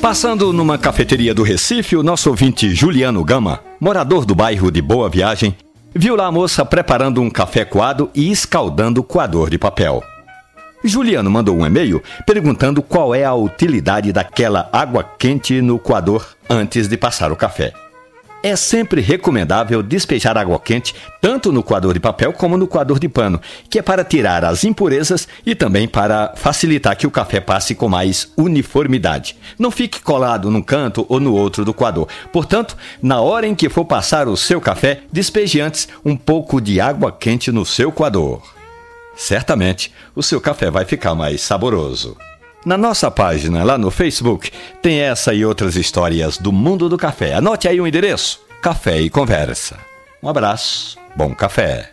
Passando numa cafeteria do Recife, o nosso ouvinte Juliano Gama, morador do bairro de Boa Viagem, viu lá a moça preparando um café coado e escaldando o coador de papel. Juliano mandou um e-mail perguntando qual é a utilidade daquela água quente no coador antes de passar o café. É sempre recomendável despejar água quente tanto no coador de papel como no coador de pano, que é para tirar as impurezas e também para facilitar que o café passe com mais uniformidade. Não fique colado num canto ou no outro do coador. Portanto, na hora em que for passar o seu café, despeje antes um pouco de água quente no seu coador. Certamente, o seu café vai ficar mais saboroso. Na nossa página lá no Facebook tem essa e outras histórias do mundo do café. Anote aí o endereço: Café e Conversa. Um abraço, bom café.